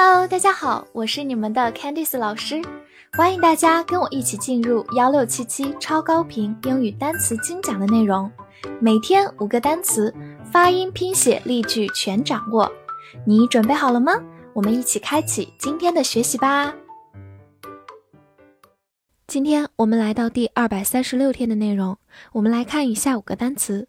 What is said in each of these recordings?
Hello，大家好，我是你们的 Candice 老师，欢迎大家跟我一起进入幺六七七超高频英语单词精讲的内容，每天五个单词，发音、拼写、例句全掌握，你准备好了吗？我们一起开启今天的学习吧。今天我们来到第二百三十六天的内容，我们来看以下五个单词。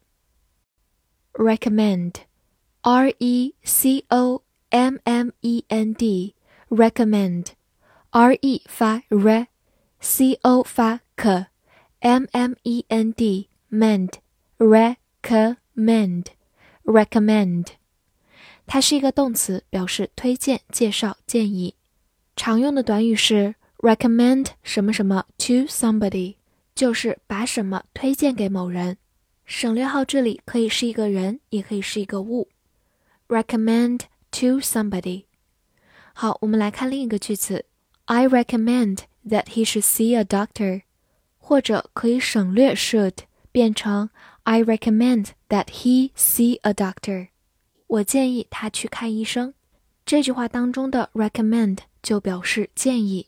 ：recommend，r e c o m m e n d，recommend，r e 发 re，c o 发 k，m m e n d，mend，recommend，recommend，它是一个动词，表示推荐、介绍、建议。常用的短语是。recommend 什么什么 to somebody 就是把什么推荐给某人。省略号这里可以是一个人，也可以是一个物。recommend to somebody。好，我们来看另一个句子：I recommend that he should see a doctor。或者可以省略 should，变成 I recommend that he see a doctor。我建议他去看医生。这句话当中的 recommend 就表示建议。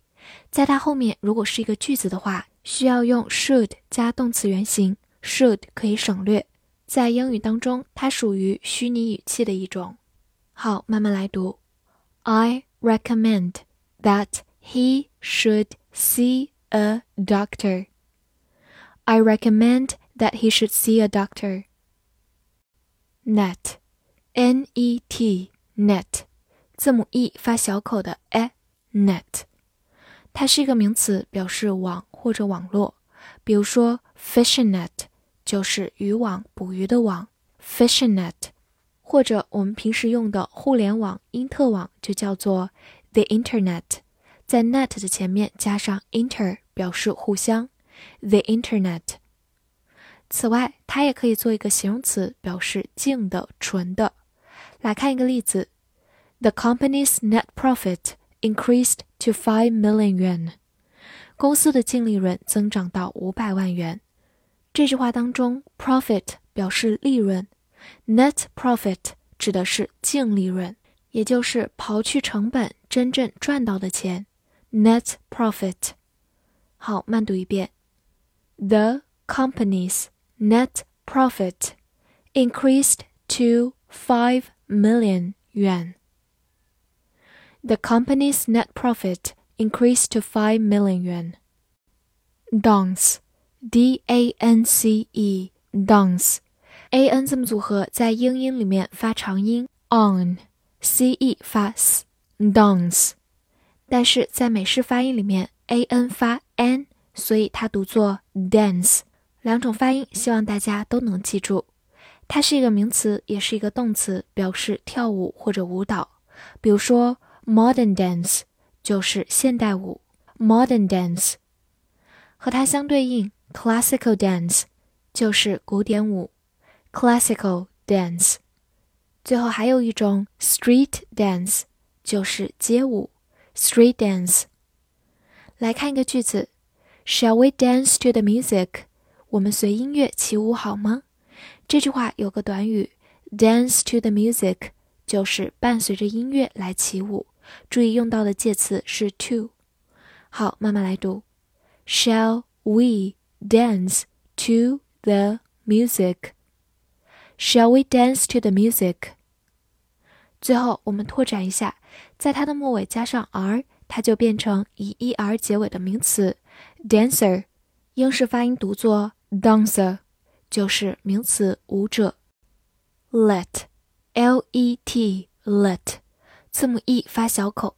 在它后面，如果是一个句子的话，需要用 should 加动词原形，should 可以省略。在英语当中，它属于虚拟语气的一种。好，慢慢来读。I recommend that he should see a doctor. I recommend that he should see a doctor. Net, N-E-T, net，字母 e 发小口的 e，net。它是一个名词，表示网或者网络。比如说，fishing net 就是渔网、捕鱼的网，fishing net。 或者我们平时用的互联网、因特网就叫做 the internet，在 net 的前面加上 inter，表示互相，the internet。此外，它也可以做一个形容词，表示净的、纯的。来看一个例子：The company's net profit increased to five million yuan，公司的净利润增长到五百万元。这句话当中，profit 表示利润 ，net profit 指的是净利润，也就是刨去成本真正赚到的钱。net profit。好，慢读一遍：The company's net profit increased to five million yuan the company's net profit increased to 5 million yuan. Dance, D-A-N-C-E, a n 字母组合在英音里面发长音 on，C-E 发 s，dance，但是在美式发音里面 A-N 发 n，所以它读作 dance。两种发音，希望大家都能记住。它是一个名词，也是一个动词，表示跳舞或者舞蹈。比如说。Modern dance 就是现代舞，Modern dance 和它相对应，Classical dance 就是古典舞 ，Classical dance。最后还有一种 Street dance 就是街舞，Street dance。来看一个句子：Shall we dance to the music？我们随音乐起舞好吗？这句话有个短语，dance to the music，就是伴随着音乐来起舞。注意用到的介词是 to。好，慢慢来读。Shall we dance to the music? Shall we dance to the music? 最后，我们拓展一下，在它的末尾加上 r，它就变成以 er 结尾的名词 dancer，英式发音读作 dancer，就是名词舞者。Let，L-E-T，let。字母 e 发小口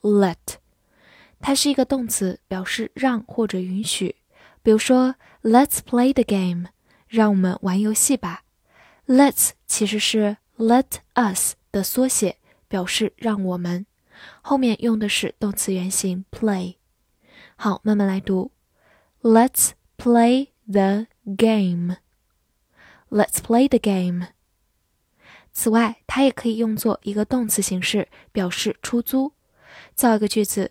，let，它是一个动词，表示让或者允许。比如说，Let's play the game，让我们玩游戏吧。Let's 其实是 Let us 的缩写，表示让我们。后面用的是动词原形 play。好，慢慢来读，Let's play the game。Let's play the game。此外，它也可以用作一个动词形式，表示出租。造一个句子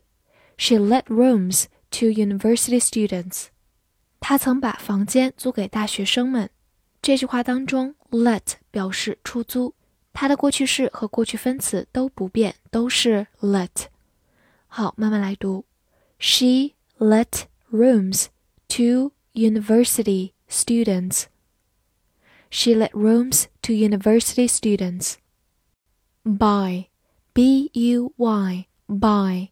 ：She let rooms to university students。她曾把房间租给大学生们。这句话当中，let 表示出租， 它的过去式和过去分词都不变，都是 let。好，慢慢来读。She let rooms to university students. She let rooms to university students. Buy, b u y, buy,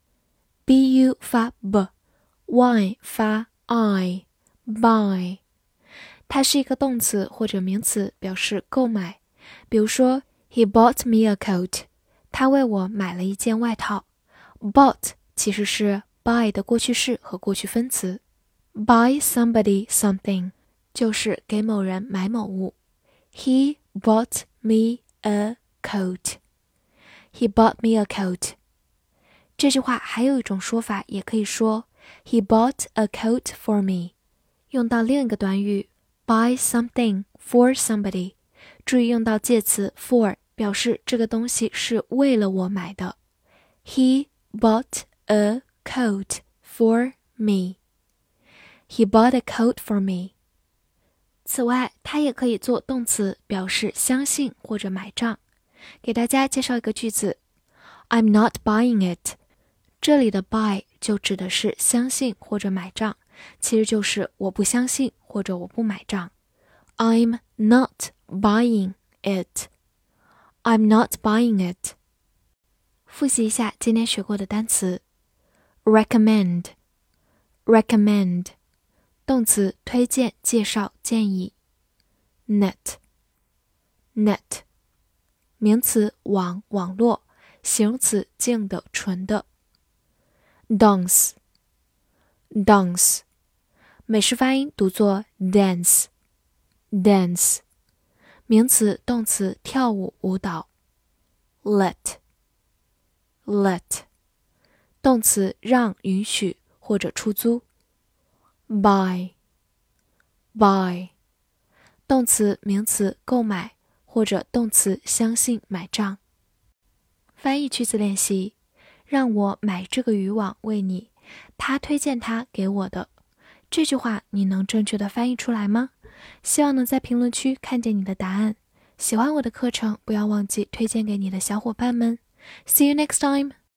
b u 发 b，y 发 i，buy。 它是一个动词或者名词，表示购买。比如说，He bought me a coat。他为我买了一件外套。Bought 其实是 buy 的过去式和过去分词。Buy somebody something 就是给某人买某物。He bought me a coat. He bought me a coat. 这句话还有一种说法，也可以说 He bought a coat for me。用到另一个短语 buy something for somebody。注意用到介词 for，表示这个东西是为了我买的。He bought a coat for me. He bought a coat for me. 此外，它也可以做动词，表示相信或者买账。给大家介绍一个句子：I'm not buying it。这里的 buy 就指的是相信或者买账， 其实就是我不相信或者我不买账。I'm not buying it. I'm not buying it. 复习一下今天学过的单词：recommend，recommend，动词推荐、介绍、建议；net，net，名词网、网络；形容词静的、纯的；dance，dance， 美式发音读作 dance，dance，名词、动词跳舞、舞蹈；let。let，动词让、允许或者出租。buy，buy，动词、名词购买或者动词相信、买账。翻译句子练习：让我买这个渔网为你，他推荐他给我的。这句话你能正确的翻译出来吗？希望能在评论区看见你的答案。喜欢我的课程，不要忘记推荐给你的小伙伴们。See you next time.